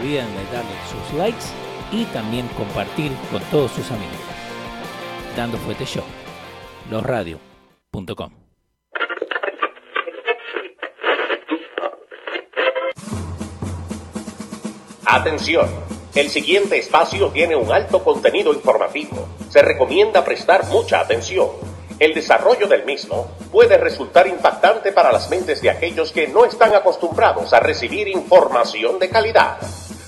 olviden de darle sus likes y también compartir con todos sus amigos. Dando Fuete Show, losradio.com. Atención, el siguiente espacio tiene un alto contenido informativo. Se recomienda prestar mucha atención. El desarrollo del mismo puede resultar impactante para las mentes de aquellos que no están acostumbrados a recibir información de calidad.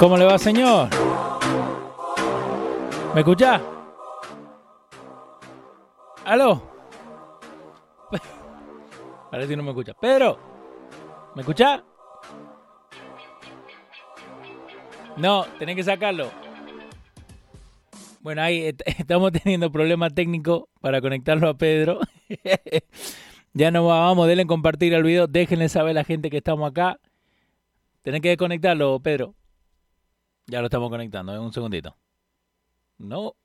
¿Cómo le va, señor? ¿Me escucha? ¿Aló? Parece que no me escucha. Pedro, ¿me escucha? No, tenés que sacarlo. Bueno, ahí estamos teniendo problemas técnicos para conectarlo a Pedro. ya nos vamos, denle compartir el video, déjenle saber a la gente que estamos acá. Tenés que desconectarlo, Pedro. Ya lo estamos conectando, en un segundito. No.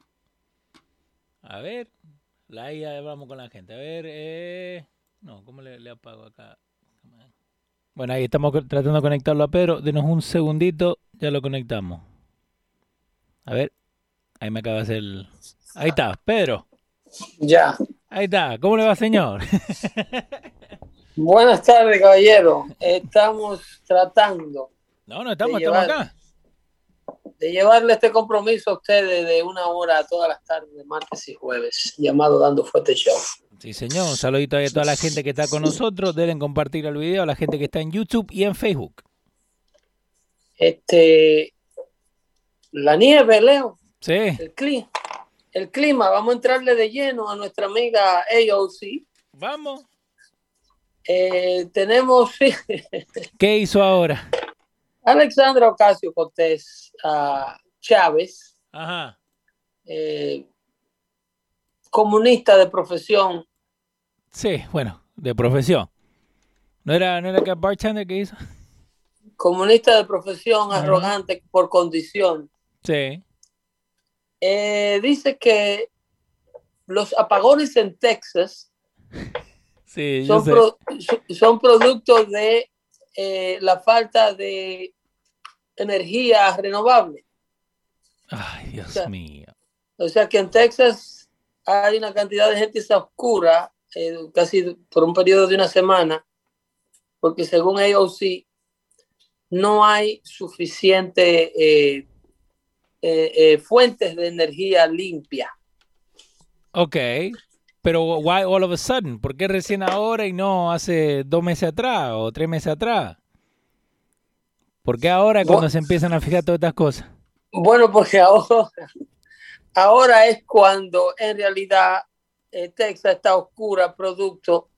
A ver. Ahí vamos con la gente. A ver. Eh... No, ¿cómo le, apago acá? Bueno, ahí estamos tratando de conectarlo a Pedro. Denos un segundito. Ya lo conectamos. A ver. Ahí me acaba de hacer el... Ahí está, Pedro. Ya. Ahí está. ¿Cómo le va, señor? Buenas tardes, caballero. Estamos tratando. No, no estamos, estamos acá de llevarle este compromiso a ustedes de una hora todas las tardes, martes y jueves, llamado Dando Fuerte Show. Sí, señor. Un saludito a toda la gente que está con nosotros. Deben compartir el video a la gente que está en YouTube y en Facebook. Este, la nieve, Leo. Sí. El clima. El clima, vamos a entrarle de lleno a nuestra amiga AOC. Vamos. Eh, tenemos. ¿Qué hizo ahora? Alexandra Ocasio Cortés Chávez, eh, comunista de profesión. Sí, bueno, de profesión. ¿No era, no era que bartender que hizo? Comunista de profesión, arrogante por condición. Sí. Eh, dice que los apagones en Texas son, son, productos de eh, la falta de energía renovable. Ay, Dios mío. O sea que en Texas hay una cantidad de gente oscura, eh, casi por un periodo de una semana, porque según AOC no hay suficiente eh, eh, fuentes de energía limpia. Ok, pero why all of a sudden? ¿Por qué recién ahora y no hace dos meses atrás o tres meses atrás? ¿Por qué ahora cuando se empiezan a fijar todas estas cosas? Bueno, porque ahora, ahora es cuando en realidad eh, Texas está oscura producto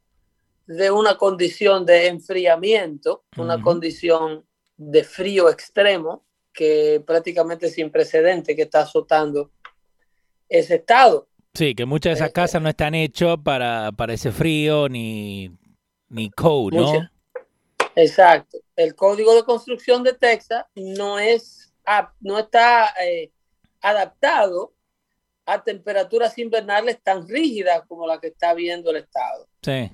de una condición de enfriamiento, una condición de frío extremo que prácticamente sin precedente que está azotando ese estado. Sí, que muchas de esas eh, casas no están hechas para, para ese frío ni, ni code, ¿no? Exacto. El código de construcción de Texas no, es, no está eh, adaptado a temperaturas invernales tan rígidas como la que está viendo el Estado. Sí.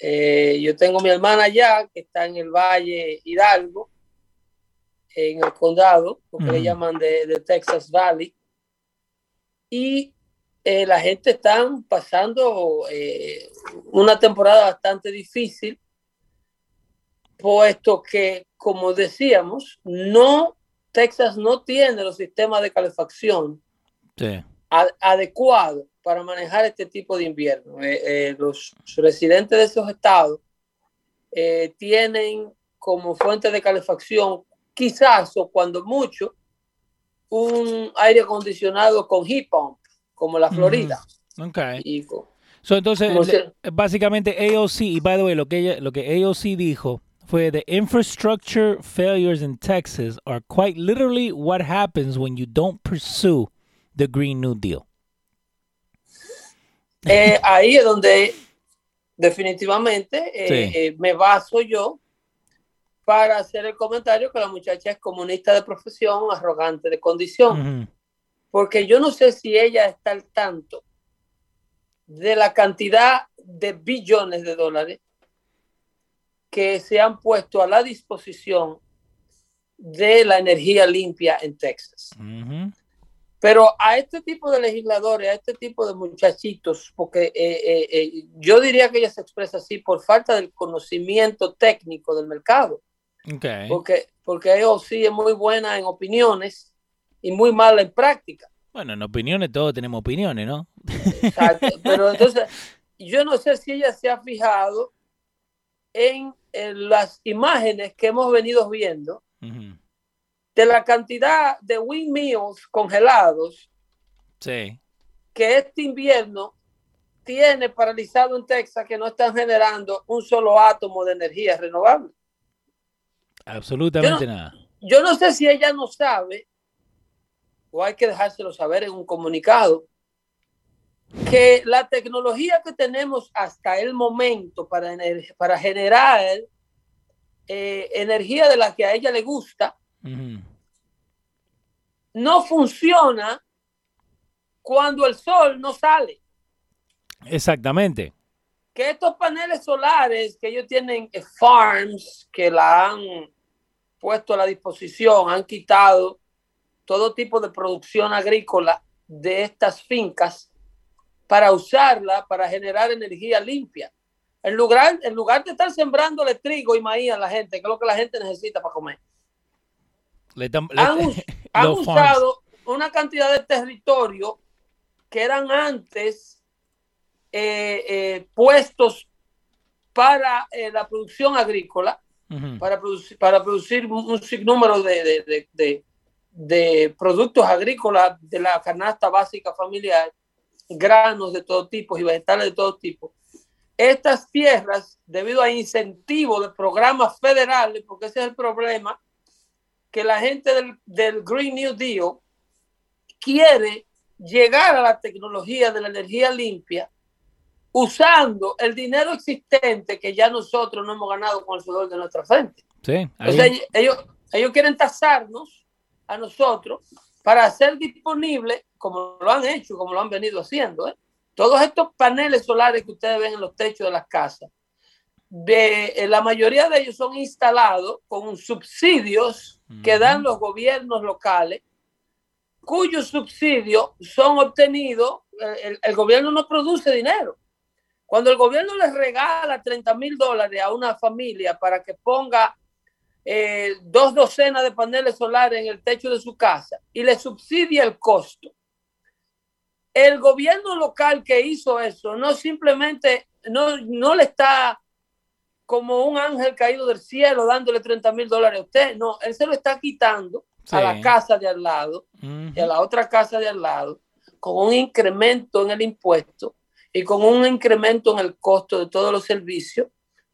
Eh, yo tengo mi hermana allá, que está en el Valle Hidalgo, en el condado, lo que le llaman de, Texas Valley. Y eh, la gente está pasando una temporada bastante difícil puesto que, como decíamos, no Texas no tiene los sistemas de calefacción adecuados para manejar este tipo de invierno. Eh, eh, los residentes de esos estados eh, tienen como fuente de calefacción, quizás o cuando mucho, un aire acondicionado con heat pump, como la Florida. Okay. Y con- So, entonces, le- básicamente AOC, y by the way, lo que, ella, lo que AOC dijo fue the infrastructure failures in Texas are quite literally what happens when you don't pursue the Green New Deal. Eh, ahí es donde definitivamente eh, Sí. eh, me baso yo para hacer el comentario que la muchacha es comunista de profesión, arrogante de condición, Ujú. porque yo no sé si ella está al tanto de la cantidad de billones de dólares que se han puesto a la disposición de la energía limpia en Texas. Pero a este tipo de legisladores, a este tipo de muchachitos, porque eh, eh, eh, yo diría que ella se expresa así por falta del conocimiento técnico del mercado, Okay. porque, porque ella sí es muy buena en opiniones y muy mala en práctica. Bueno, en opiniones todos tenemos opiniones, ¿no? Exacto. Pero entonces, yo no sé si ella se ha fijado en, en las imágenes que hemos venido viendo de la cantidad de windmills congelados Sí. que este invierno tiene paralizado en Texas que no están generando un solo átomo de energía renovable. Absolutamente Yo nada. Yo no sé si ella no sabe, o hay que dejárselo saber en un comunicado, que la tecnología que tenemos hasta el momento para, para generar eh, energía de la que a ella le gusta, no funciona cuando el sol no sale. Exactamente. que estos paneles solares que ellos tienen eh, farms que la han puesto a la disposición, han quitado todo tipo de producción agrícola de estas fincas para usarla para generar energía limpia. En lugar, en lugar de estar sembrándole trigo y maíz a la gente, que es lo que la gente necesita para comer, han, usado una cantidad de territorio que eran antes eh, eh, puestos para eh, la producción agrícola, para producir, para producir un un sinnúmero de- de- de productos agrícolas de la canasta básica familiar, granos de todo tipo y vegetales de todo tipo. Estas tierras, debido a incentivos de programas federales, porque ese es el problema, que la gente del, del Green New Deal quiere llegar a la tecnología de la energía limpia usando el dinero existente que ya nosotros no hemos ganado con el sudor de nuestra frente. Sí. O ahí- sea, ellos, ellos quieren tasarnos a nosotros para hacer disponible, como lo han hecho, como lo han venido haciendo, ¿eh? todos estos paneles solares que ustedes ven en los techos de las casas, de, eh, la mayoría de ellos son instalados con subsidios que dan los gobiernos locales, cuyos subsidios son obtenidos, eh, el, el gobierno no produce dinero. Cuando el gobierno les regala 30 mil dólares a una familia para que ponga eh, dos docenas de paneles solares en el techo de su casa y le subsidia el costo, el gobierno local que hizo eso no simplemente, no, no le está como un ángel caído del cielo dándole 30 mil dólares a usted, no, él se lo está quitando a la casa de al lado y a la otra casa de al lado con un incremento en el impuesto y con un incremento en el costo de todos los servicios,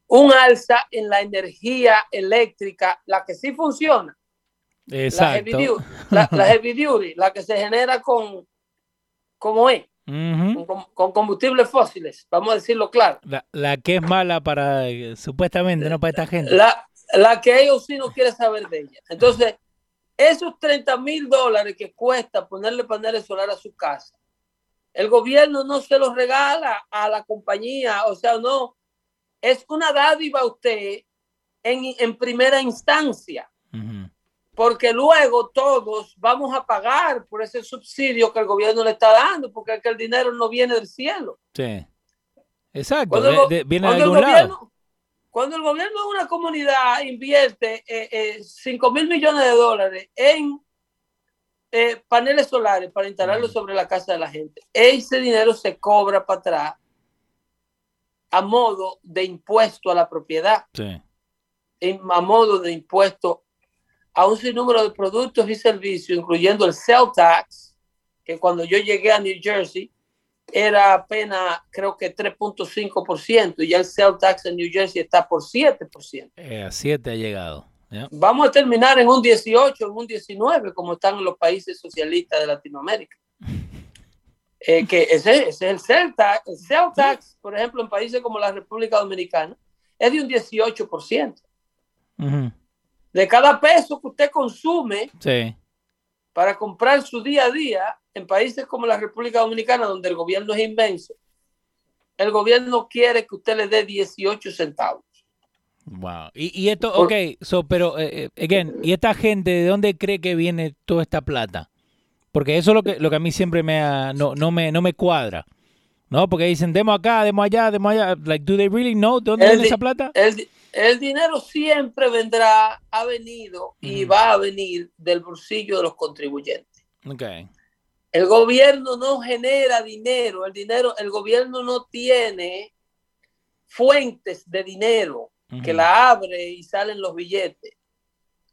un alza en la energía eléctrica, la que sí funciona, la heavy, Exacto. duty, la, la heavy duty, la que se genera con, como es, con, con combustibles fósiles, vamos a decirlo claro. La, la que es mala para, eh, supuestamente, no para esta gente. La, la que ellos sí no quieren saber de ella. Entonces, esos 30 mil dólares que cuesta ponerle paneles solares a su casa, el gobierno no se los regala a la compañía, o sea, no, es una dádiva a usted en, en primera instancia. Porque luego todos vamos a pagar por ese subsidio que el gobierno le está dando, porque es que el dinero no viene del cielo. Sí. Exacto. Cuando el, de- viene de el algún lado. gobierno, cuando el gobierno de una comunidad invierte eh, eh, 5 mil millones de dólares en eh, paneles solares para instalarlos sobre la casa de la gente. Ese dinero se cobra para atrás a modo de impuesto a la propiedad, Sí. en- a modo de impuesto a un sinnúmero de productos y servicios, incluyendo el sell tax, que cuando yo llegué a New Jersey era apenas, creo que 3.5%, y ya el sell tax en New Jersey está por 7%. Eh, a 7 ha llegado. Vamos a terminar en un 18, en un 19, como están en los países socialistas de Latinoamérica. Eh, que ese, ese es el sell tax. El sell tax, por ejemplo, en países como la República Dominicana, es de un 18%. Ujú. De cada peso que usted consume Sí. para comprar su día a día, en países como la República Dominicana, donde el gobierno es inmenso, el gobierno quiere que usted le dé 18 centavos. Wow. Y, y esto, ok, so, pero, eh, eh, again, ¿y esta gente de dónde cree que viene toda esta plata? Porque eso es lo que, lo que a mí siempre me, ha- no, no me, no me cuadra. ¿No? Porque dicen, demos acá, demos allá, demos allá. Like, do they really know de dónde viene esa plata? El, el dinero siempre vendrá, ha venido y va a venir del bolsillo de los contribuyentes. Ok. El gobierno no genera dinero, el dinero, el gobierno no tiene fuentes de dinero que la abre y salen los billetes.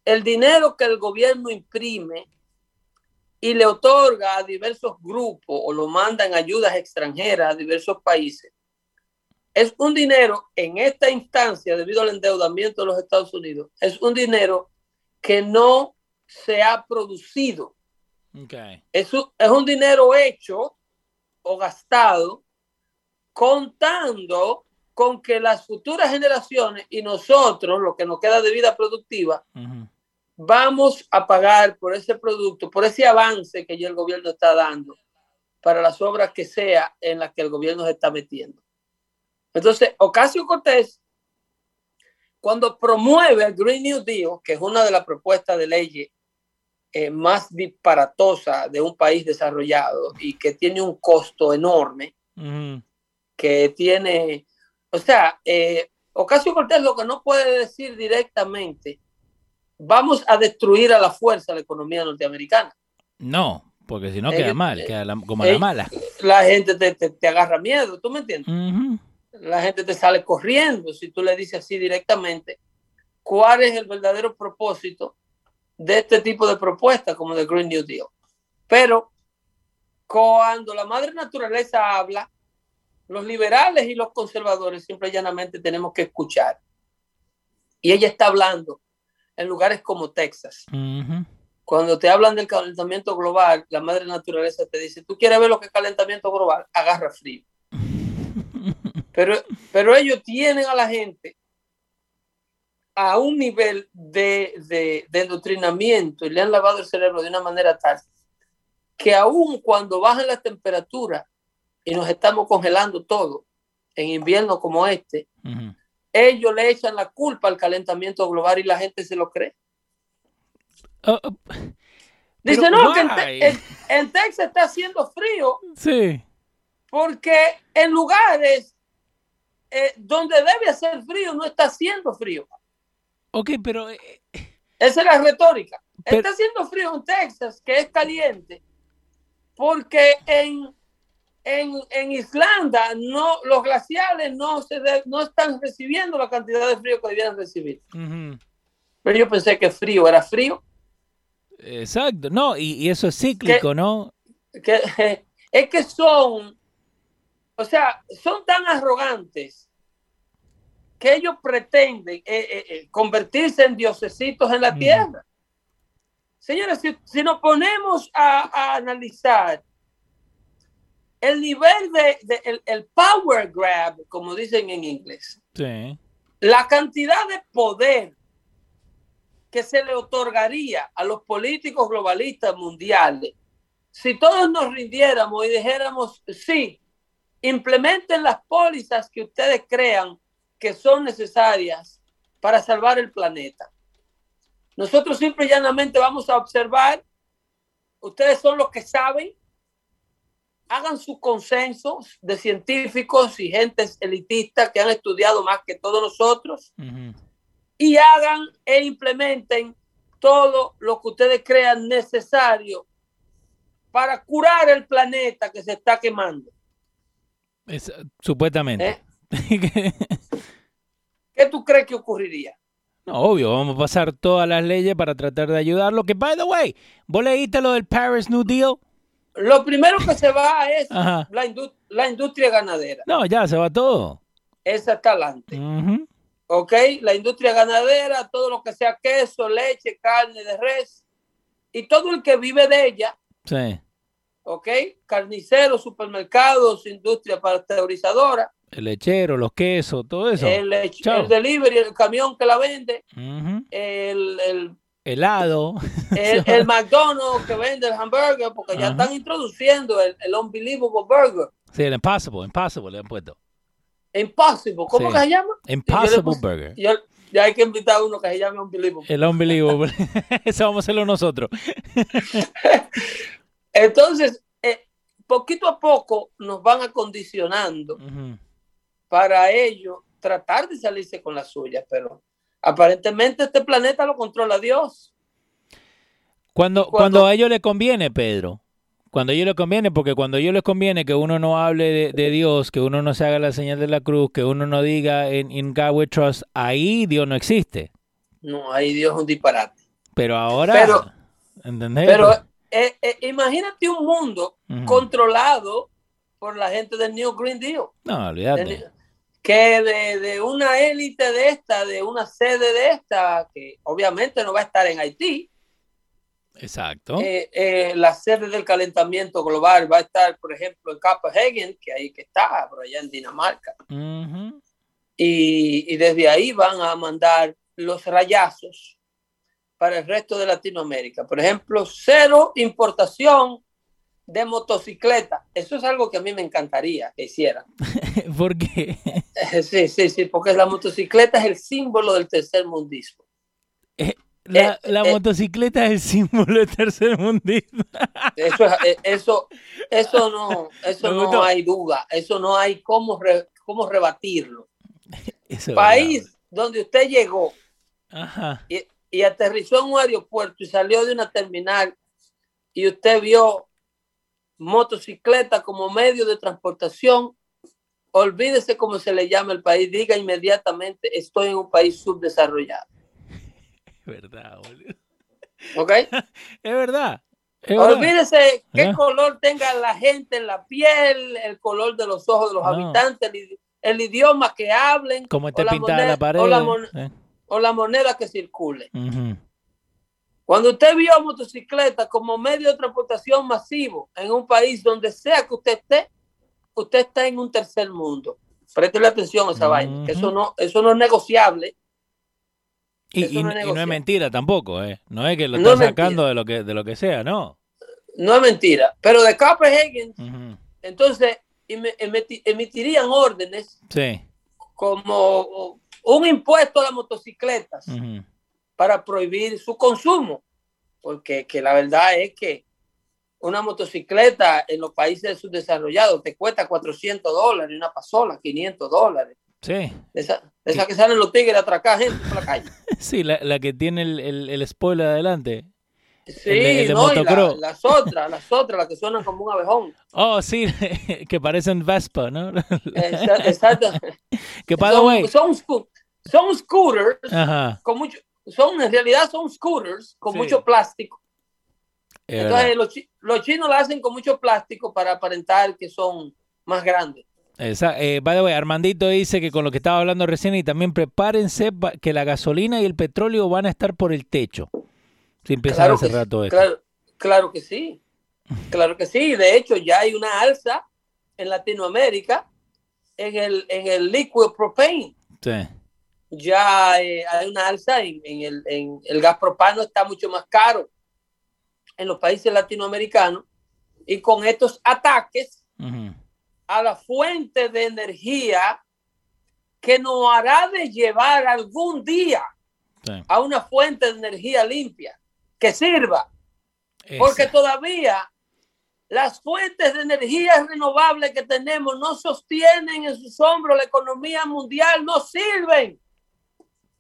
El dinero que el gobierno imprime y le otorga a diversos grupos o lo manda en ayudas extranjeras a diversos países, es un dinero en esta instancia, debido al endeudamiento de los Estados Unidos, es un dinero que no se ha producido. Ok. Es un, es un dinero hecho o gastado contando con que las futuras generaciones y nosotros, lo que nos queda de vida productiva, vamos a pagar por ese producto, por ese avance que ya el gobierno está dando para las obras que sea en las que el gobierno se está metiendo. Entonces, Ocasio Cortés, cuando promueve el Green New Deal, que es una de las propuestas de ley eh, más disparatosa de un país desarrollado y que tiene un costo enorme, que tiene, o sea, eh, Ocasio Cortés lo que no puede decir directamente, vamos a destruir a la fuerza la economía norteamericana. No, porque si no Ellos- queda mal, queda la- como la mala. La gente te, te- te agarra miedo, ¿tú me entiendes? Ujú. La gente te sale corriendo si tú le dices así directamente cuál es el verdadero propósito de este tipo de propuestas como de Green New Deal. Pero cuando la madre naturaleza habla, los liberales y los conservadores simple y llanamente tenemos que escuchar. Y ella está hablando en lugares como Texas. Cuando te hablan del calentamiento global, la madre naturaleza te dice, tú quieres ver lo que es calentamiento global, agarra frío. Pero, pero ellos tienen a la gente a un nivel de, de, de endoctrinamiento y le han lavado el cerebro de una manera tal que aun cuando bajan las temperaturas y nos estamos congelando todo en invierno como este, ellos le echan la culpa al calentamiento global y la gente se lo cree. Oh, oh, Dice, no, que en, why? Te- en- en Texas está haciendo frío sí. porque en lugares eh, donde debe hacer frío no está haciendo frío. Ok, pero eh, Esa es la retórica. Pero- está haciendo frío en Texas, que es caliente, porque en, en, en Islanda no, los glaciales no, se de- no están recibiendo la cantidad de frío que debían recibir. Pero yo pensé que frío era frío. exacto. No, y, y eso es cíclico, ¿no? que es que son, o sea, son tan arrogantes que ellos pretenden eh, eh, eh, convertirse en diosesitos en la tierra. Señores, si, si nos ponemos a, a analizar el nivel de, de- el, el power grab, como dicen en inglés, Sí. la cantidad de poder que se le otorgaría a los políticos globalistas mundiales si todos nos rindiéramos y dijéramos, sí, implementen las pólizas que ustedes crean que son necesarias para salvar el planeta. Nosotros simple y llanamente vamos a observar, ustedes son los que saben, hagan sus consensos de científicos y gentes elitistas que han estudiado más que todos nosotros y hagan e implementen todo lo que ustedes crean necesario para curar el planeta que se está quemando. Es- supuestamente. ¿eh? ¿Qué tú crees que ocurriría? No, obvio, vamos a pasar todas las leyes para tratar de ayudarlo. Que, by the way, ¿vos leíste lo del Paris New Deal? Lo primero que se va es la, indu- la industria ganadera. No, ya se va todo. Esa está adelante. Ujú. ¿Ok? La industria ganadera, todo lo que sea queso, leche, carne de res y todo el que vive de ella, Sí. ¿Ok? Carniceros, supermercados, industria pasteurizadora, El lechero, los quesos, todo eso. el, el delivery, el camión que la vende, el, el, Helado. el, el McDonald's que vende el hamburger, porque ya están introduciendo el, el Unbelievable Burger. Sí, el Impossible, Impossible le han puesto. Impossible, ¿cómo Sí. que se llama? Impossible puse- Burger. Yo, ya hay que invitar a uno que se llame Unbelievable. El Unbelievable. Eso vamos a hacerlo nosotros. Entonces, eh, poquito a poco nos van acondicionando para ello tratar de salirse con la suya, pero aparentemente este planeta lo controla Dios. Cuando, Cuando- cuando a ellos les conviene, Pedro. Cuando a ellos les conviene, porque cuando a ellos les conviene que uno no hable de, de Dios, que uno no se haga la señal de la cruz, que uno no diga en in God we trust, ahí Dios no existe. No, ahí Dios es un disparate. Pero ahora, Pero- ¿entendés? Pero eh, eh, imagínate un mundo Ujú. controlado por la gente del New Green Deal. No, olvídate. que de, de una élite de esta, de una sede de esta, que obviamente no va a estar en Haití, Exacto. eh, eh, la sede del calentamiento global va a estar, por ejemplo, en Copenhagen, que ahí que está, por allá en Dinamarca, Ujú. y, y desde ahí van a mandar los rayazos para el resto de Latinoamérica. Por ejemplo, cero importación de motocicleta. Eso es algo que a mí me encantaría que hicieran. ¿Por qué? Sí, sí, sí, porque la motocicleta es el símbolo del tercer mundismo. La, Eh, la eh. motocicleta es el símbolo del tercer mundismo. Eso, es- eh, eso, eso no, eso no hay duda, eso no hay cómo, re- cómo rebatirlo. Eso País donde usted llegó. Ajá. y, y aterrizó en un aeropuerto y salió de una terminal y usted vio motocicleta como medio de transportación, olvídese cómo se le llama el país, diga inmediatamente estoy en un país subdesarrollado. Es verdad, boludo. ¿Ok? Es verdad. Es verdad. Olvídese qué ¿Eh? color tenga la gente en la piel, el color de los ojos de los No. habitantes, el, idi- el idioma que hablen Como o esté la pintada moneda- la pared. o la mon- eh. O la moneda que circule. Cuando usted vio motocicleta como medio de transportación masivo en un país donde sea que usted esté, usted está en un tercer mundo. Préstele atención a esa Ujú. vaina, que eso no, eso no es negociable. Y, no es y no es negociable. mentira tampoco, ¿eh? No es que lo No está es sacando mentira. de lo que de lo que sea, no. No es mentira. Pero de Copenhagen, Ujú. entonces emi- emiti- emitirían órdenes Sí. como un impuesto a las motocicletas para prohibir su consumo, porque que la verdad es que una motocicleta en los países subdesarrollados te cuesta 400 dólares, una pasola 500 dólares. Sí. Esa, esa que salen los tigres a atracar gente por la calle. Sí, la, la que tiene el, el, el spoiler adelante. Sí, El de- el de no, y la- motocross. las otras, las otras, las que suenan como un abejón. Oh, sí, que parecen Vespa, ¿no? Exacto. que by the way. Son, son, son scooters Ajá. con mucho, son en realidad son scooters con Sí. mucho plástico. es Entonces los, los chinos la hacen con mucho plástico para aparentar que son más grandes. Esa- eh, by the way, Armandito dice que con lo que estaba hablando recién y también prepárense que la gasolina y el petróleo van a estar por el techo. Si empiezan Claro a que, esto. claro, claro que sí. Claro que sí. De hecho, ya hay una alza en Latinoamérica en el, en el liquid propane. Sí. Ya eh, hay una alza en, en el, en el gas propano, está mucho más caro en los países latinoamericanos. Y con estos ataques a la fuente de energía que nos hará de llevar algún día Sí. a una fuente de energía limpia que sirva, porque todavía las fuentes de energía renovables que tenemos no sostienen en sus hombros la economía mundial, no sirven.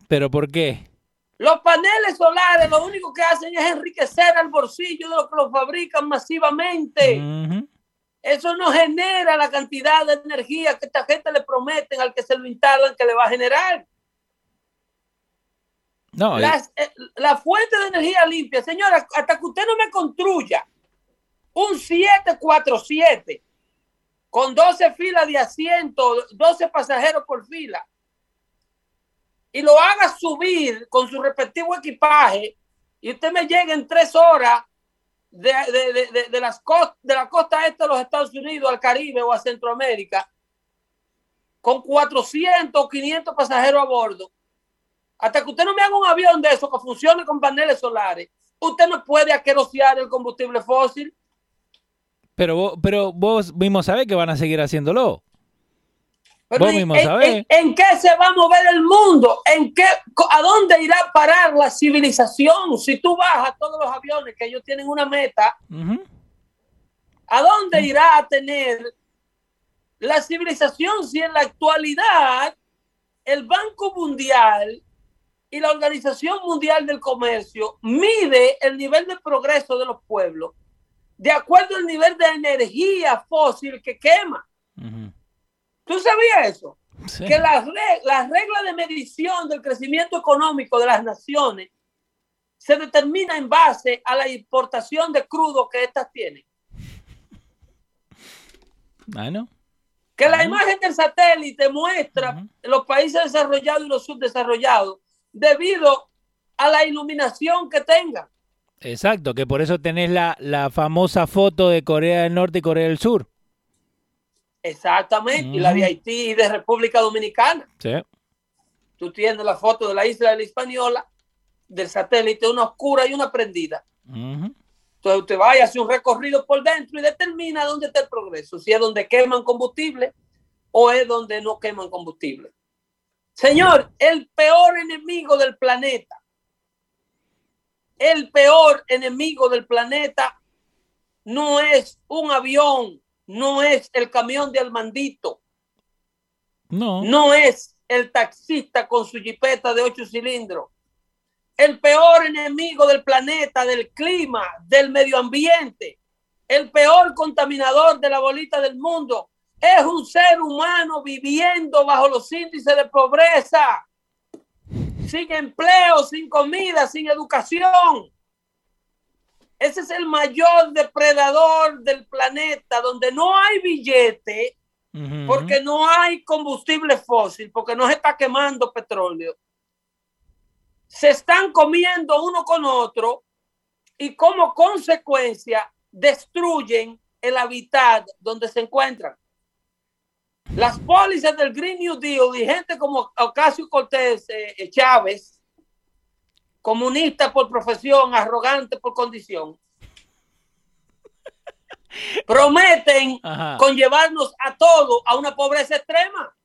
¿Pero por qué? Los paneles solares lo único que hacen es enriquecer el bolsillo de los que los fabrican masivamente. Eso no genera la cantidad de energía que esta gente le prometen al que se lo instalan que le va a generar. No, Las, eh, la fuente de energía limpia, señora, hasta que usted no me construya un 747 con 12 filas de asiento, 12 pasajeros por fila, y lo haga subir con su respectivo equipaje, y usted me llegue en tres horas de, de- de- de- de las cost- de la costa este de los Estados Unidos al Caribe o a Centroamérica, con 400 o 500 pasajeros a bordo, hasta que usted no me haga un avión de eso que funcione con paneles solares, usted no puede aquerosear el combustible fósil. pero, vos, pero vos mismo sabés que van a seguir haciéndolo. Pero Vos ¿en- mismo en, sabés. en- en qué se va a mover el mundo? ¿En qué, ¿A dónde irá a parar la civilización? Si tú bajas todos los aviones que ellos tienen una meta. ¿a dónde irá a tener la civilización si en la actualidad el Banco Mundial y la Organización Mundial del Comercio mide el nivel de progreso de los pueblos de acuerdo al nivel de energía fósil que quema? ¿Tú sabías eso? Sí. que las, re- las reglas de medición del crecimiento económico de las naciones se determina en base a la importación de crudo que éstas tienen. Bueno, Que la imagen del satélite muestra Ujú. los países desarrollados y los subdesarrollados debido a la iluminación que tengan. exacto, que por eso tenés la, la famosa foto de Corea del Norte y Corea del Sur. Exactamente. Y la de Ujú. Haití y de República Dominicana. Sí. Tú tienes la foto de la isla de la Hispaniola, del satélite, una oscura y una prendida. Entonces usted va y hace un recorrido por dentro y determina dónde está el progreso, si es donde queman combustible o es donde no queman combustible. Señor, el peor enemigo del planeta, el peor enemigo del planeta no es un avión, no es el camión de Almandito, No. no es el taxista con su jipeta de ocho cilindros. El peor enemigo del planeta, del clima, del medio ambiente, el peor contaminador de la bolita del mundo, es un ser humano viviendo bajo los índices de pobreza, sin empleo, sin comida, sin educación. Ese es el mayor depredador del planeta, donde no hay billete, porque no hay combustible fósil, porque no se está quemando petróleo. Se están comiendo uno con otro y como consecuencia destruyen el hábitat donde se encuentran. Las pólizas del Green New Deal y gente como Ocasio Cortés eh, Chávez, comunista por profesión, arrogante por condición, prometen Ajá. con llevarnos a todos a una pobreza extrema.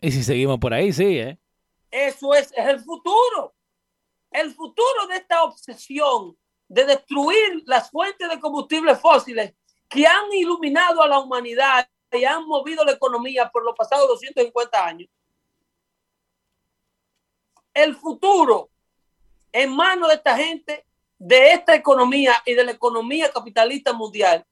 Y si seguimos por ahí, sí, ¿eh? Eso es, es el futuro. El futuro de esta obsesión de destruir las fuentes de combustibles fósiles que han iluminado a la humanidad y han movido la economía por los pasados 250 años. El futuro en manos de esta gente, de esta economía y de la economía capitalista mundial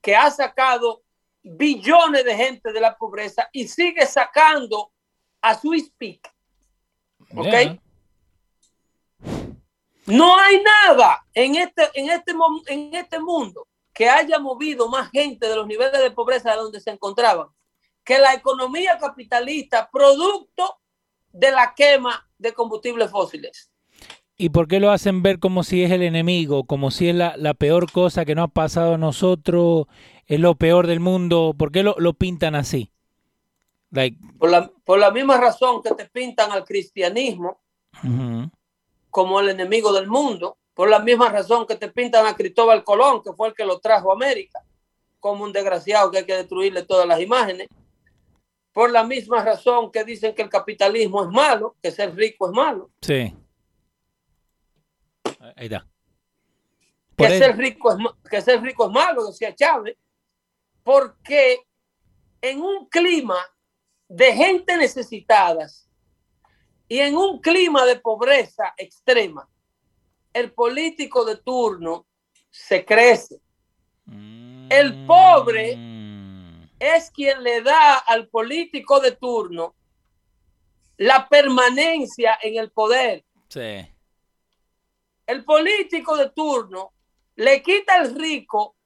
que ha sacado billones de gente de la pobreza y sigue sacando a su speak. Ok. No hay nada en este, en, este, en este mundo que haya movido más gente de los niveles de pobreza de donde se encontraban que la economía capitalista producto de la quema de combustibles fósiles. ¿Y por qué lo hacen ver como si es el enemigo, como si es la, la peor cosa que nos ha pasado a nosotros, es lo peor del mundo? ¿Por qué lo, lo pintan así? Like, Por la, por la misma razón que te pintan al cristianismo como el enemigo del mundo, por la misma razón que te pintan a Cristóbal Colón, que fue el que lo trajo a América, como un desgraciado que hay que destruirle todas las imágenes, por la misma razón que dicen que el capitalismo es malo, que ser rico es malo, sí. Ahí está. que ser, rico es, que ser rico es malo, decía Chávez, porque en un clima de gente necesitadas Y en un clima de pobreza extrema, el político de turno se crece. El pobre Mm, es quien le da al político de turno la permanencia en el poder. Sí. El político de turno le quita al rico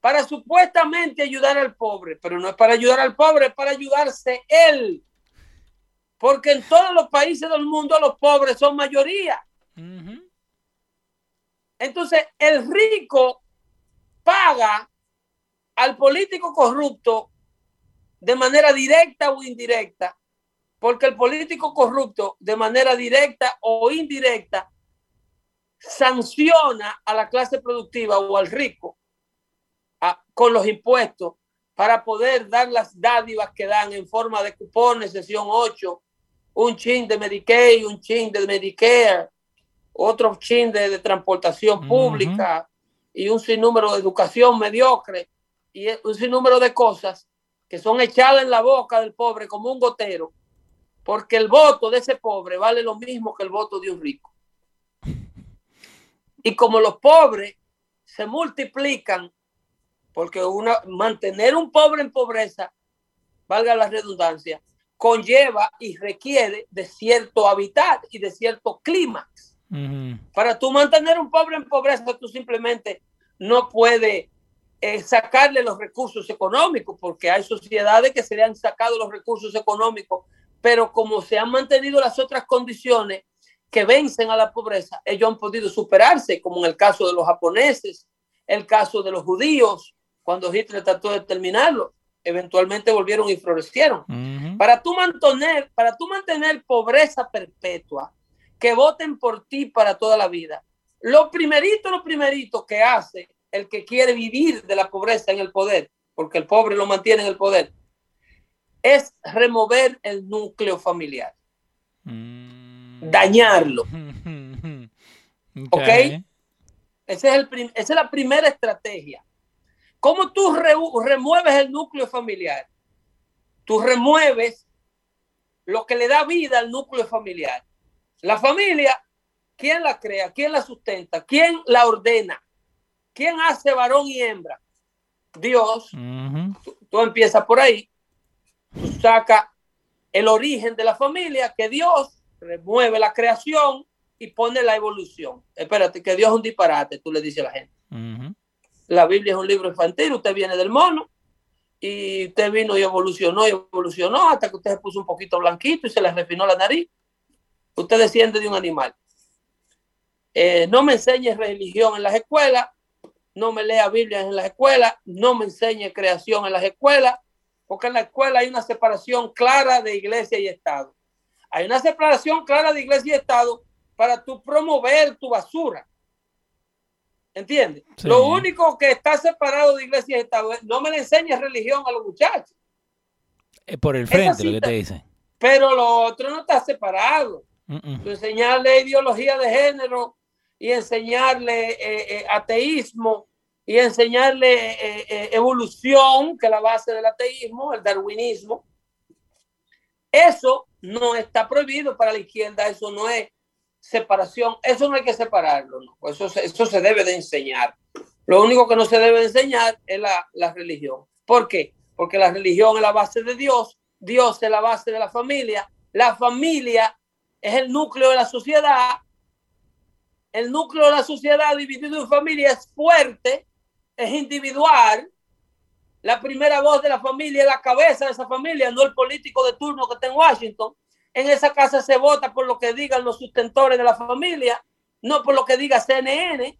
para supuestamente ayudar al pobre, pero no es para ayudar al pobre, es para ayudarse él. Porque en todos los países del mundo los pobres son mayoría. Ujú. Entonces, el rico paga al político corrupto de manera directa o indirecta, porque el político corrupto de manera directa o indirecta sanciona a la clase productiva o al rico con los impuestos para poder dar las dádivas que dan en forma de cupones, sesión 8, un chin de Medicaid, un chin de Medicare, otro chin de, de transportación pública y un sinnúmero de educación mediocre y un sinnúmero de cosas que son echadas en la boca del pobre como un gotero, porque el voto de ese pobre vale lo mismo que el voto de un rico. Y como los pobres se multiplican, porque una, mantener un pobre en pobreza, valga la redundancia, conlleva y requiere de cierto hábitat y de cierto Para tú mantener un pobre en pobreza, tú simplemente no puedes eh, sacarle los recursos económicos, porque hay sociedades que se le han sacado los recursos económicos, pero como se han mantenido las otras condiciones que vencen a la pobreza, ellos han podido superarse, como en el caso de los japoneses, el caso de los judíos, cuando Hitler trató de terminarlo, eventualmente volvieron y florecieron. Para tú mantener, para tú mantener pobreza perpetua, que voten por ti para toda la vida. Lo primerito, lo primerito que hace el que quiere vivir de la pobreza en el poder, porque el pobre lo mantiene en el poder, es remover el núcleo familiar, Mm. dañarlo. Ujú. ¿Ok? Ese es el esa es la primera estrategia. ¿Cómo tú re- remueves el núcleo familiar? Tú remueves lo que le da vida al núcleo familiar. La familia, ¿quién la crea? ¿Quién la sustenta? ¿Quién la ordena? ¿Quién hace varón y hembra? Dios. Ujú. Tú, tú empiezas por ahí. Tú sacas el origen de la familia, que Dios remueve la creación y pone la evolución. Espérate, que Dios es un disparate, tú le dices a la gente. La Biblia es un libro infantil, usted viene del mono y usted vino y evolucionó y evolucionó hasta que usted se puso un poquito blanquito y se le refinó la nariz. Usted desciende de un animal. Eh, no me enseñe religión en las escuelas, no me lea Biblia en las escuelas, no me enseñe creación en las escuelas, porque en la escuela hay una separación clara de iglesia y Estado. Hay una separación clara de iglesia y Estado para tú promover tu basura. ¿Entiendes? Sí. Lo único que está separado de iglesia y Estado es no me le enseñes religión a los muchachos, Es por el frente lo que te dicen. pero lo otro no está separado. Tú enseñarle ideología de género y enseñarle eh, eh, ateísmo y enseñarle eh, eh, evolución, que es la base del ateísmo, el darwinismo. Eso no está prohibido para la izquierda, eso no es separación, eso no hay que separarlo, ¿no? eso, se- eso se debe de enseñar. Lo único que no se debe de enseñar es la, la religión. ¿Por qué? Porque la religión es la base de Dios, Dios es la base de la familia, la familia es el núcleo de la sociedad. El núcleo de la sociedad dividido en familia es fuerte, es individual. La primera voz de la familia es la cabeza de esa familia, no el político de turno que está en Washington. En esa casa se vota por lo que digan los sustentores de la familia, no por lo que diga CNN.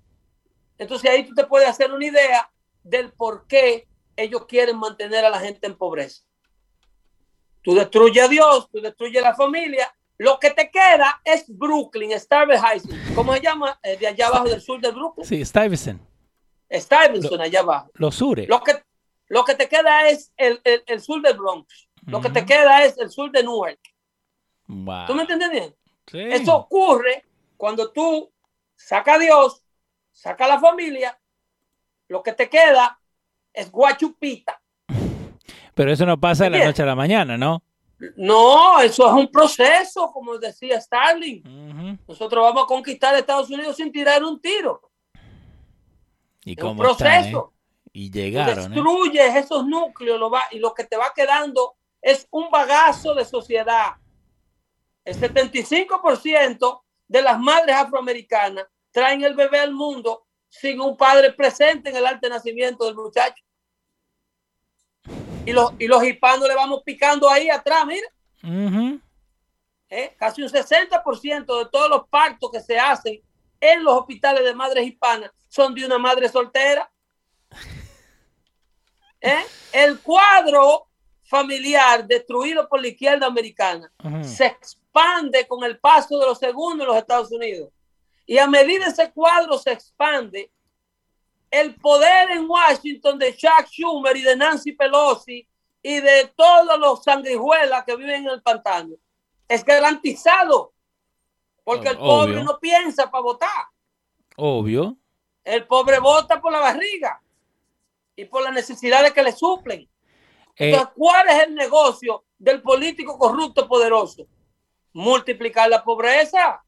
Entonces ahí tú te puedes hacer una idea del por qué ellos quieren mantener a la gente en pobreza. Tú destruyes a Dios, tú destruyes la familia. Lo que te queda es Brooklyn, Stuyvesant. ¿Cómo se llama? Eh, de allá abajo del sur de Brooklyn. Sí, Stuyvesant. Stuyvesant, allá abajo. Los sures. Lo que, lo que te queda es el, el- el sur del Bronx. Lo que te Ujú. queda es el sur de Newark. Wow. ¿Tú me entiendes bien? Sí. Eso ocurre cuando tú sacas a Dios, sacas a la familia, lo que te queda es guachupita. Pero eso no pasa de la noche a la mañana, ¿no? No, eso es un proceso, como decía Starling. Nosotros vamos a conquistar Estados Unidos sin tirar un tiro. Y es un proceso. Eh? Y llegaron. ¿eh? destruyes esos núcleos lo va, y lo que te va quedando es un bagazo de sociedad. El 75% de las madres afroamericanas traen el bebé al mundo sin un padre presente en el arte nacimiento del muchacho. Y los, y los hispanos le vamos picando ahí atrás, mira. ¿Eh? Casi un 60% de todos los partos que se hacen en los hospitales de madres hispanas son de una madre soltera. ¿Eh? El cuadro familiar destruido por la izquierda americana se expande con el paso de los segundos en los Estados Unidos. Y a medida ese cuadro se expande, el poder en Washington de Chuck Schumer y de Nancy Pelosi y de todos los sangrijuelas que viven en el pantano es garantizado. Porque el pobre no piensa para votar. Obvio. El pobre vota por la barriga y por las necesidades que le suplen. Eh, Entonces, ¿cuál es el negocio del político corrupto poderoso? Multiplicar la pobreza.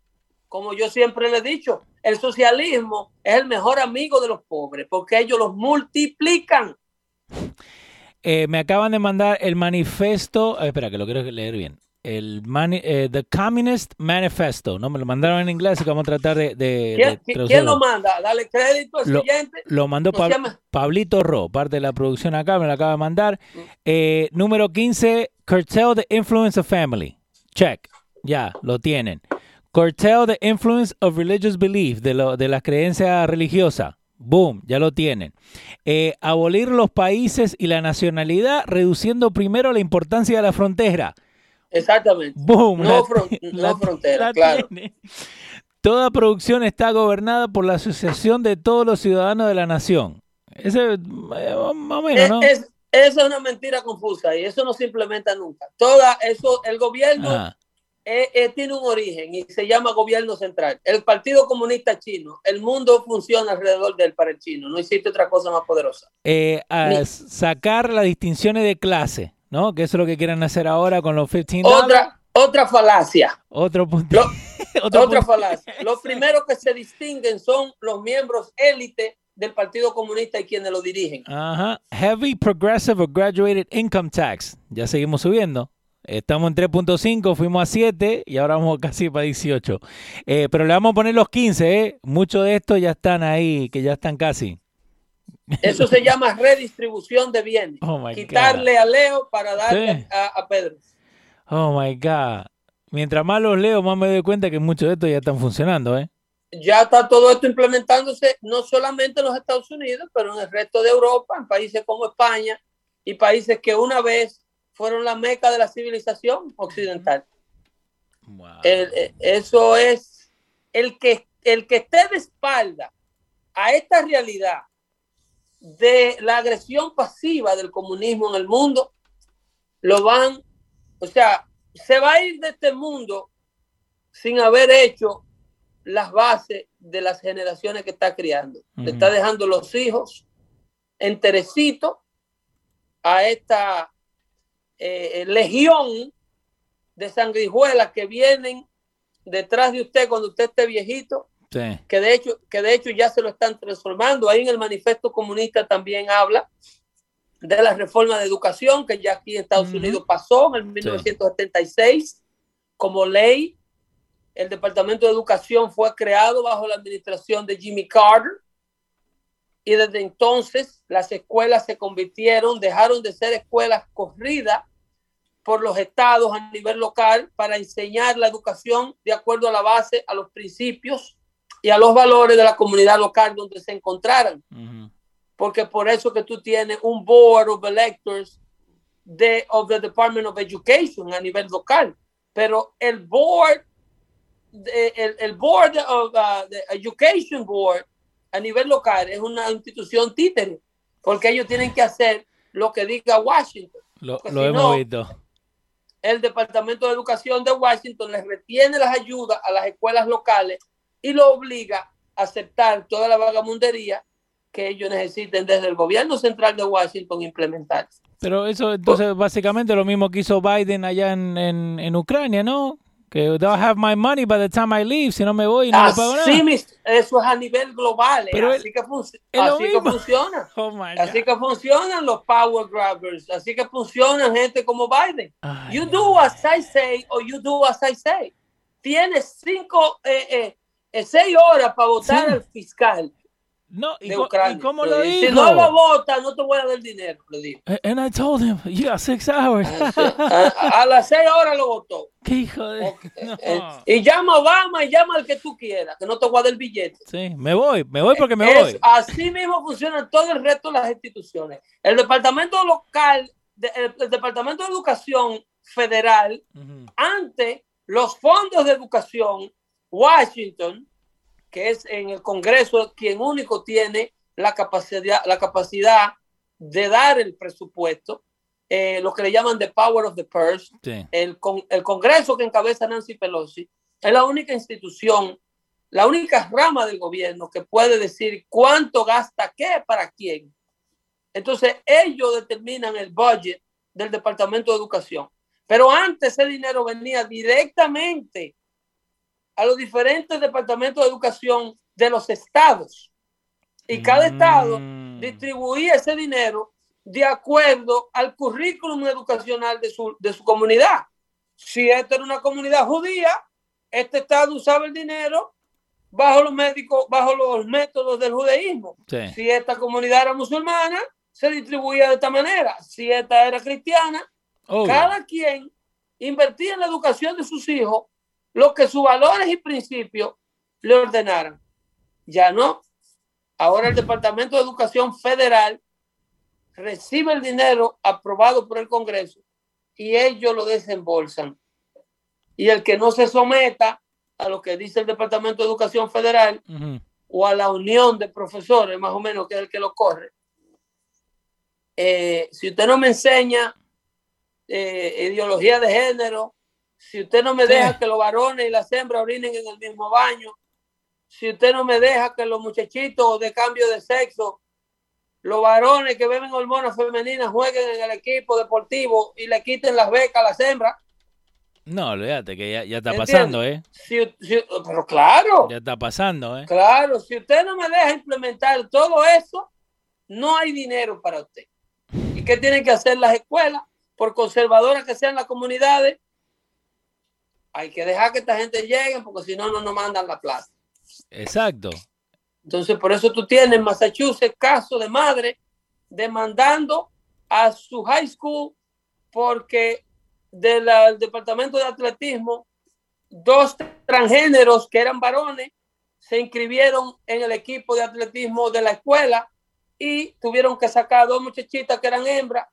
Como yo siempre le he dicho, el socialismo es el mejor amigo de los pobres porque ellos los multiplican. Eh, me acaban de mandar el manifesto. Eh, espera, que lo quiero leer bien. El eh, The Communist Manifesto. No me lo mandaron en inglés, y vamos a tratar de. de ¿Quién, lo manda? Dale crédito al siguiente. Lo mandó Pablito Ro, parte de la producción acá, me lo acaba de mandar. Mm. número 15, Curtail the Influence of Family. Check. Ya, lo tienen. Curtail the Influence of Religious Belief, de, lo, de la creencia religiosa. Boom, ya lo tienen. Eh, abolir los países y la nacionalidad, reduciendo primero la importancia de la frontera. Exactamente. Boom. No, frontera, claro. Toda producción está gobernada por la asociación de todos los ciudadanos de la nación. Ese, eh, más o menos, ¿no? Es, esa es una mentira confusa y eso no se implementa nunca. Toda eso, el gobierno eh, eh, tiene un origen y se llama gobierno central. El Partido Comunista Chino, el mundo funciona alrededor del para el chino, no existe otra cosa más poderosa. Eh, sacar las distinciones de clase, ¿no? Que eso es lo que quieren hacer ahora con los 15 Otra, otra falacia. Otro punto. otra falacia. Los primeros que se distinguen son los miembros élite del Partido Comunista y quienes lo dirigen. Ajá. Heavy Progressive or Graduated Income Tax. Ya seguimos subiendo. Estamos en 3.5, fuimos a 7 y ahora vamos casi para 18. Eh, pero le vamos a poner los 15, ¿eh? Muchos de estos ya están ahí, que ya están casi. Eso se llama redistribución de bienes. Oh Quitarle a Leo para darle a, Pedro. Oh my God. Mientras más los leo, más me doy cuenta que muchos de estos ya están funcionando, ¿eh? Ya está todo esto implementándose no solamente en los Estados Unidos, pero en el resto de Europa, en países como España y países que una vez fueron la meca de la civilización occidental. Eh, eso es el que, el que esté de espalda a esta realidad de la agresión pasiva del comunismo en el mundo, lo van, o sea, se va a ir de este mundo sin haber hecho las bases de las generaciones que está criando. Le está dejando los hijos enterecitos a esta eh, eh, legión de sangrijuelas que vienen detrás de usted cuando usted esté viejito, que, de hecho, que de hecho ya se lo están transformando. Ahí en el manifiesto comunista también habla de la reforma de educación que ya aquí en Estados Unidos pasó en el 1976 como ley. El Departamento de Educación fue creado bajo la administración de Jimmy Carter y desde entonces las escuelas se convirtieron, dejaron de ser escuelas corridas por los estados a nivel local para enseñar la educación de acuerdo a la base, a los principios y a los valores de la comunidad local donde se encontraran. Porque por eso que tú tienes un board of electors de of the Department of Education a nivel local, pero el board el, el board of uh, the education board a nivel local es una institución títere, porque ellos tienen que hacer lo que diga Washington. Lo, hemos visto el Departamento de Educación de Washington les retiene las ayudas a las escuelas locales y lo obliga a aceptar toda la vagamundería que ellos necesiten desde el gobierno central de Washington implementar. Pero eso, entonces, básicamente lo mismo que hizo Biden allá en, en, en Ucrania, ¿no? Que they'll have my money by the time I leave, si no me voy y no le pago nada. Así, mis- eso es a nivel global, eh, Pero así, es- que, lo así que funciona. Oh my Así que funcionan los power grabbers, así que funcionan gente como Biden. Ay, You do as I say or you do as I say. Tienes cinco, eh, eh, eh, seis horas para votar Sí. al fiscal No, ¿y, de Ucrania. ¿y cómo lo digo, dijo? Si no lo vota, no te voy a dar dinero. Le digo. And I told him, you got six hours. A, a las seis horas lo votó. Qué hijo de... Ok, No. eh, y llama a Obama y llama al que tú quieras, que no te guarde el billete. Sí, me voy, me voy porque me Es- voy. así mismo funcionan todo el resto de las instituciones. El departamento local, de- el, el departamento de educación federal, Ujú. ante los fondos de educación, Washington, que es en el Congreso quien único tiene la capacidad, la capacidad de dar el presupuesto, eh, lo que le llaman the power of the purse, Sí. el, con- el Congreso que encabeza Nancy Pelosi es la única institución, la única rama del gobierno que puede decir cuánto gasta qué para quién. Entonces, ellos determinan el budget del Departamento de Educación. Pero antes ese dinero venía directamente a los diferentes departamentos de educación de los estados. Y cada estado Mm. distribuía ese dinero de acuerdo al currículum educacional de su, de su comunidad. Si esta era una comunidad judía, este estado usaba el dinero bajo los médicos, bajo los métodos del judaísmo. Sí. Si esta comunidad era musulmana, se distribuía de esta manera. Si esta era cristiana, cada quien invertía en la educación de sus hijos lo que sus valores y principios le ordenaran. Ya no. Ahora el Departamento de Educación Federal recibe el dinero aprobado por el Congreso y ellos lo desembolsan. Y el que no se someta a lo que dice el Departamento de Educación Federal o a la unión de profesores, más o menos, que es el que lo corre. Eh, si usted no me enseña eh, ideología de género, si usted no me Sí. deja que los varones y las hembras orinen en el mismo baño, si usted no me deja que los muchachitos de cambio de sexo, los varones que beben hormonas femeninas jueguen en el equipo deportivo y le quiten las becas a las hembras, No, olvídate que ya, ya está ¿Entiendes? pasando, ¿eh? si, si- pero claro, Ya está pasando, ¿eh? Claro, si usted no me deja implementar todo eso, no hay dinero para usted. ¿Y qué tienen que hacer las escuelas? Por conservadoras que sean las comunidades, hay que dejar que esta gente llegue porque si no, no nos mandan la plata. Exacto. Entonces, por eso tú tienes en Massachusetts caso de madre demandando a su high school porque del departamento de atletismo, dos transgéneros que eran varones se inscribieron en el equipo de atletismo de la escuela y tuvieron que sacar dos muchachitas que eran hembras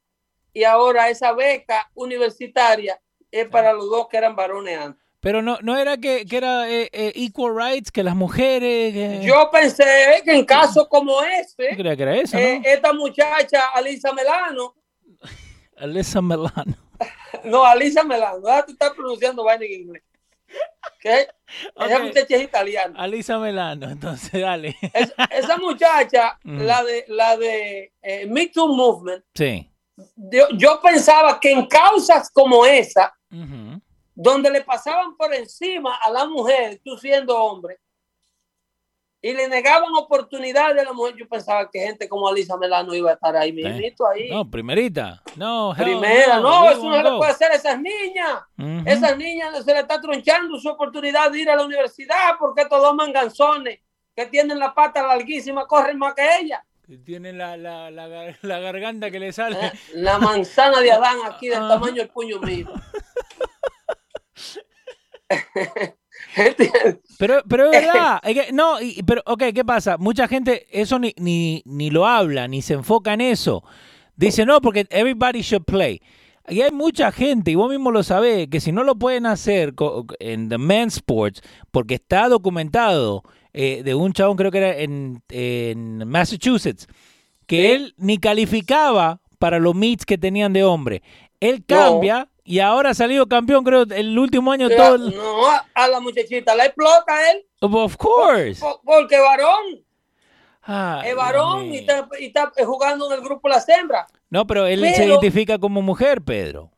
y ahora esa beca universitaria es para los dos que eran varones antes. Pero no, no era que, que era eh, eh, equal rights, que las mujeres... Yo pensé que en casos como este, que era eso, ¿no? eh, esta muchacha, Alisa Melano, Alyssa Milano. no, Alisa Melano, ah, tú estás pronunciando vaina en inglés. ¿Qué? Esa muchacha es italiana. Alyssa Milano, entonces dale. Es- esa muchacha, Mm. la de la de eh, Me Too Movement, Sí. yo, yo pensaba que en causas como esa, Donde le pasaban por encima a la mujer, tú siendo hombre, y le negaban oportunidades a la mujer, yo pensaba que gente como Alisa Melano iba a estar ahí mismito, ahí. No, primerita. No, Primera, no, we eso no se le puede hacer a esas niñas. Esas niñas se le está tronchando su oportunidad de ir a la universidad porque estos dos manganzones que tienen la pata larguísima corren más que ella. Que Tiene la, la, la garganta que le sale. Eh, La manzana de Adán aquí del Ah. tamaño del puño mío. Pero, pero es verdad. no, pero, ok, ¿qué pasa? Mucha gente eso ni, ni, ni lo habla, ni se enfoca en eso. Dice, no, porque everybody should play. Y hay mucha gente, y vos mismo lo sabés, que si no lo pueden hacer en the men's sports, porque está documentado eh, de un chabón, creo que era en, en Massachusetts, que Sí. él ni calificaba para los meets que tenían de hombre. Él cambia y ahora ha salido campeón, creo, el último año todo. el- No, a, la muchachita la explota él Of course. po- porque varón. Es varón Dios y está, y está jugando en el grupo Las Hembras. No, pero él se identifica como mujer, Pedro.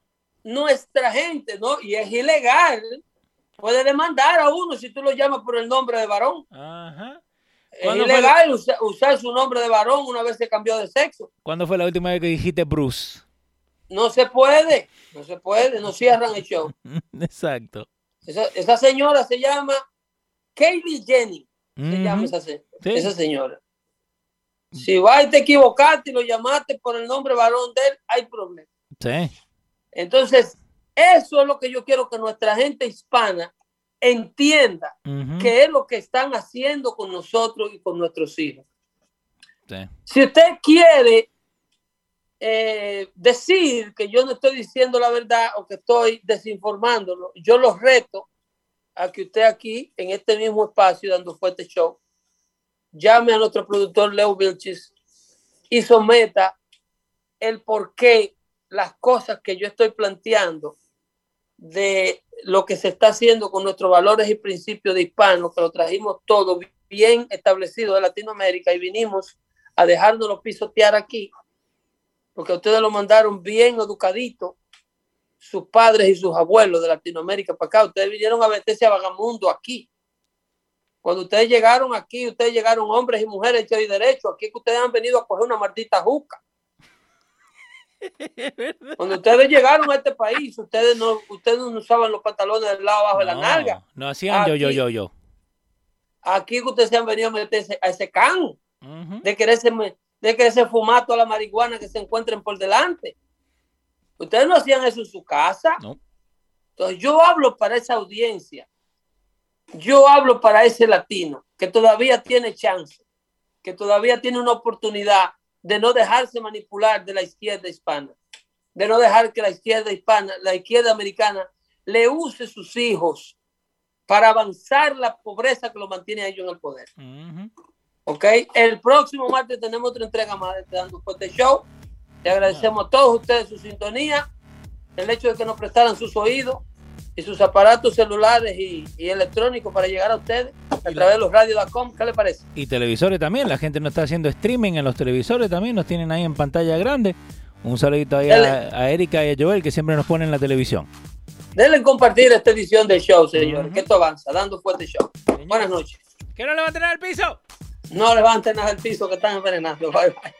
Nuestra gente, ¿no? Y es ilegal. Puede demandar a uno si tú lo llamas por el nombre de varón. Ajá. Es ¿Cuándo fue ilegal usa- usar su nombre de varón una vez se cambió de sexo. ¿Cuándo fue la última vez que dijiste Bruce? No se puede, no se puede, no cierran el show. Exacto. Esa, esa señora se llama Kaylee Jenny, se llama esa, se- Sí. esa señora. Si vas y te equivocaste y lo llamaste por el nombre varón de él, hay problema. Sí. Entonces, eso es lo que yo quiero que nuestra gente hispana entienda Ujú. qué es lo que están haciendo con nosotros y con nuestros hijos. Sí. Si usted quiere eh, decir que yo no estoy diciendo la verdad o que estoy desinformándolo, yo los reto a que usted aquí, en este mismo espacio, dando fuerte show, llame a nuestro productor Leo Vilchis y someta el por qué las cosas que yo estoy planteando de lo que se está haciendo con nuestros valores y principios de hispanos, que lo trajimos todo bien establecido de Latinoamérica y vinimos a dejárnoslo pisotear aquí, porque ustedes lo mandaron bien educadito, sus padres y sus abuelos de Latinoamérica para acá, ustedes vinieron a meterse a vagamundo aquí. Cuando ustedes llegaron aquí, ustedes llegaron hombres y mujeres hechos y derechos, aquí que ustedes han venido a coger una maldita juca. Cuando ustedes llegaron a este país, ustedes no, ustedes no usaban los pantalones del lado abajo de la nalga. No hacían yo, yo, yo, yo. Aquí que ustedes se han venido a meterse a ese can. De quererse, de quererse fumar toda la marihuana que se encuentren por delante. Ustedes no hacían eso en su casa. No. Entonces yo hablo para esa audiencia. Yo hablo para ese latino que todavía tiene chance, que todavía tiene una oportunidad de no dejarse manipular de la izquierda hispana, de no dejar que la izquierda hispana, la izquierda americana, le use sus hijos para avanzar la pobreza que lo mantiene a ellos en el poder. Ujú. ¿Ok? El próximo martes tenemos otra entrega más de este Dando Fuerte Show. Le agradecemos a todos ustedes su sintonía, el hecho de que nos prestaran sus oídos y sus aparatos celulares y, y electrónicos para llegar a ustedes a través de los radios.com. ¿Qué le parece? Y televisores también, la gente no está haciendo streaming en los televisores también, nos tienen ahí en pantalla grande. Un saludito ahí a, Erika y a Joel que siempre nos ponen en la televisión. Denle compartir esta edición del show, señores, Ujú. que esto avanza, Dando Fuerte Show. Buenas noches. ¿Que no le va a tener el piso? No levanten nada al piso que están envenenando. Bye, bye.